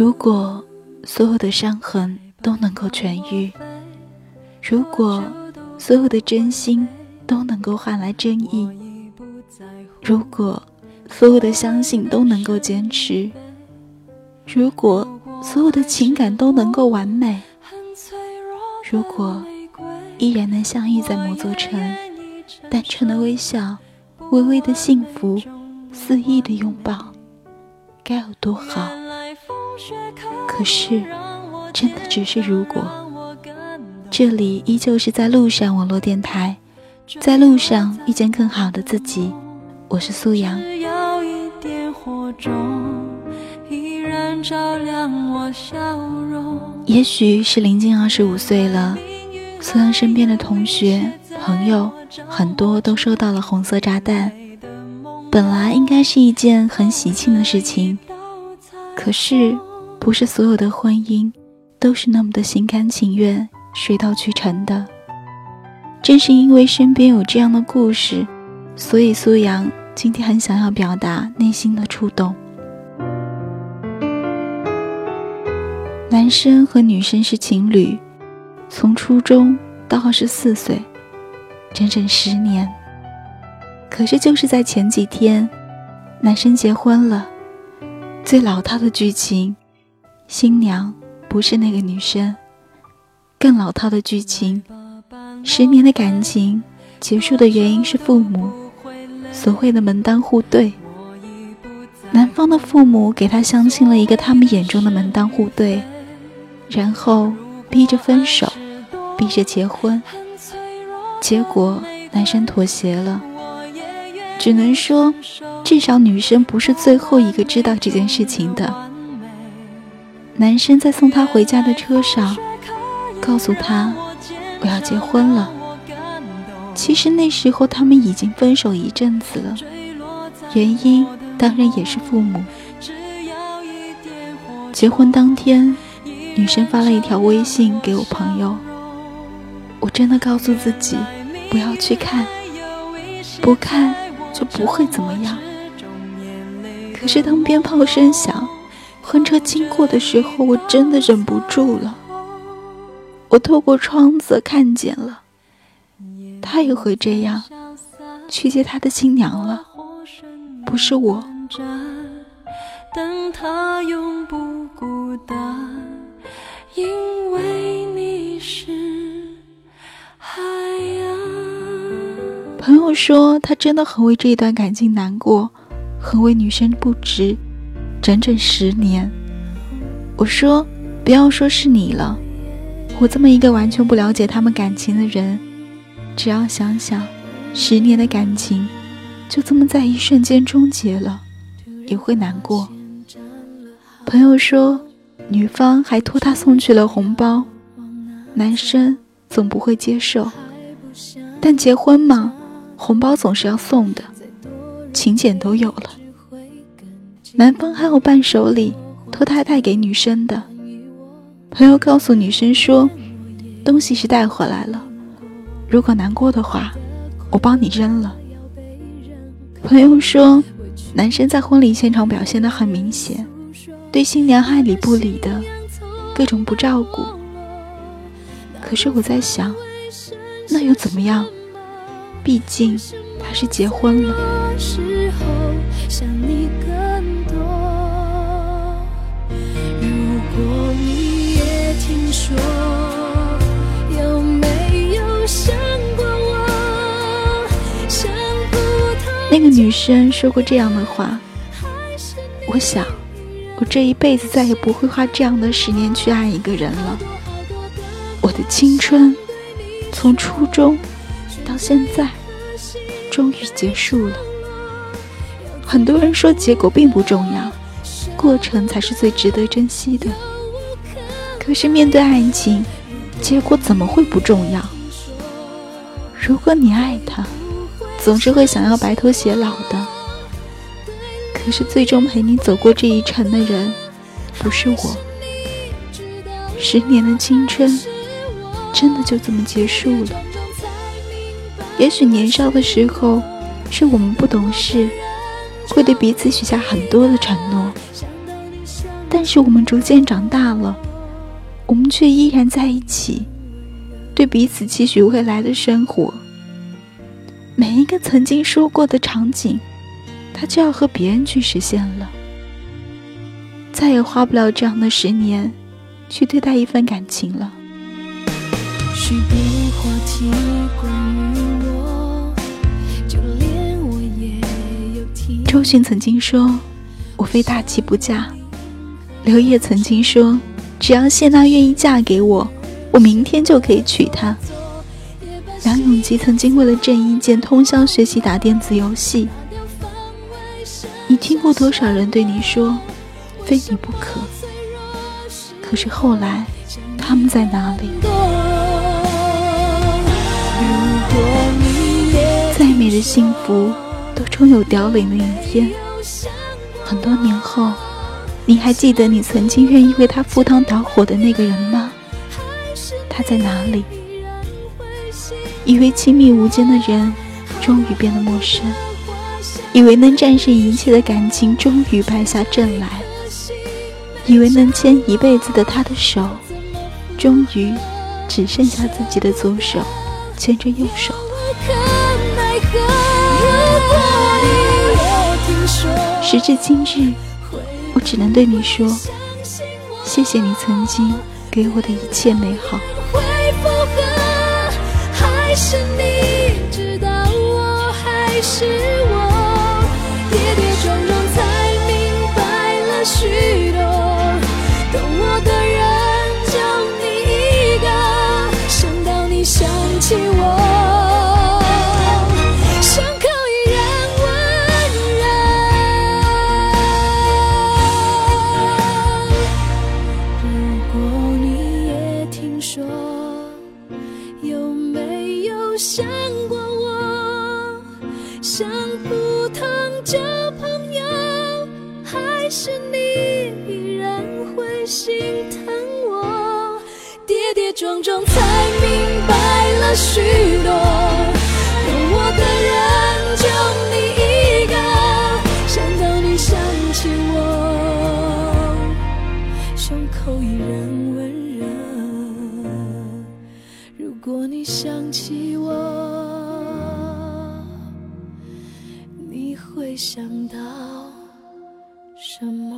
如果所有的伤痕都能够痊愈，如果所有的真心都能够换来真意，如果所有的相信都能够坚持，如果所有的情感都能够完美，如果依然能相遇在某座城，单纯的微笑，微微的幸福，肆意的拥抱，该有多好？可是，真的只是如果。这里依旧是在路上网络电台，在路上遇见更好的自己。我是苏阳。也许是临近二十五岁了，苏阳身边的同学朋友很多都收到了红色炸弹。本来应该是一件很喜庆的事情，可是不是所有的婚姻都是那么的心甘情愿。水到渠成的，正是因为身边有这样的故事，所以苏阳今天很想要表达内心的触动。男生和女生是情侣，从初中到二十四岁，整整十年。可是就是在前几天，男生结婚了。最老套的剧情，新娘不是那个女生。更老套的剧情，十年的感情结束的原因是父母所谓的门当户对。男方的父母给他相亲了一个他们眼中的门当户对，然后逼着分手，逼着结婚。结果男生妥协了，只能说，至少女生不是最后一个知道这件事情的。男生在送她回家的车上。告诉她我要结婚了。其实那时候他们已经分手一阵子了，原因当然也是父母。结婚当天，女生发了一条微信给我朋友。我真的告诉自己不要去看，不看就不会怎么样。可是当鞭炮声响，婚车经过的时候，我真的忍不住了。我透过窗子看见了，他也会这样去接他的新娘了，不是我。朋友说他真的很为这一段感情难过，很为女生不值，整整十年。我说不要说是你了。我这么一个完全不了解他们感情的人，只要想想十年的感情就这么在一瞬间终结了，也会难过。朋友说，女方还托他送去了红包，男生总不会接受。但结婚嘛，红包总是要送的，请柬都有了。男方还有伴手礼，托他带给女生的。朋友告诉女生说：“东西是带回来了，如果难过的话，我帮你扔了。”朋友说：“男生在婚礼现场表现的很明显，对新娘爱理不理的，各种不照顾。可是我在想，那又怎么样？毕竟他是结婚了。”那个女生说过这样的话：“我想，我这一辈子再也不会花这样的十年去爱一个人了。我的青春，从初中到现在，终于结束了。很多人说结果并不重要，过程才是最值得珍惜的。可是面对爱情，结果怎么会不重要？如果你爱他。”总是会想要白头偕老的，可是最终陪你走过这一程的人，不是我。十年的青春，真的就这么结束了？也许年少的时候，是我们不懂事，会对彼此许下很多的承诺。但是我们逐渐长大了，我们却依然在一起，对彼此期许未来的生活。每一个曾经说过的场景，他就要和别人去实现了。再也花不了这样的十年，去对待一份感情了。周迅曾经说：“我非大器不嫁。”刘烨曾经说：“只要谢娜愿意嫁给我，我明天就可以娶她。”梁咏琪曾经为了郑伊健通宵学习打电子游戏。你听过多少人对你说？非你不可。可是后来，他们在哪里？再美的幸福，都终有凋零的一天。很多年后，你还记得你曾经愿意为他赴汤蹈火的那个人吗？他在哪里？以为亲密无间的人，终于变得陌生；以为能战胜一切的感情，终于败下阵来。以为能牵一辈子的他的手，终于只剩下自己的左手牵着右手时至今日，我只能对你说，谢谢你曾经给我的一切美好。是你知道我还是我？跌跌撞撞才明白了许多懂我的人就你一个想到你想起我。想过我，想普通交朋友，还是你依然会心疼我，跌跌撞撞才明白了许。如果你想起我，你会想到什么？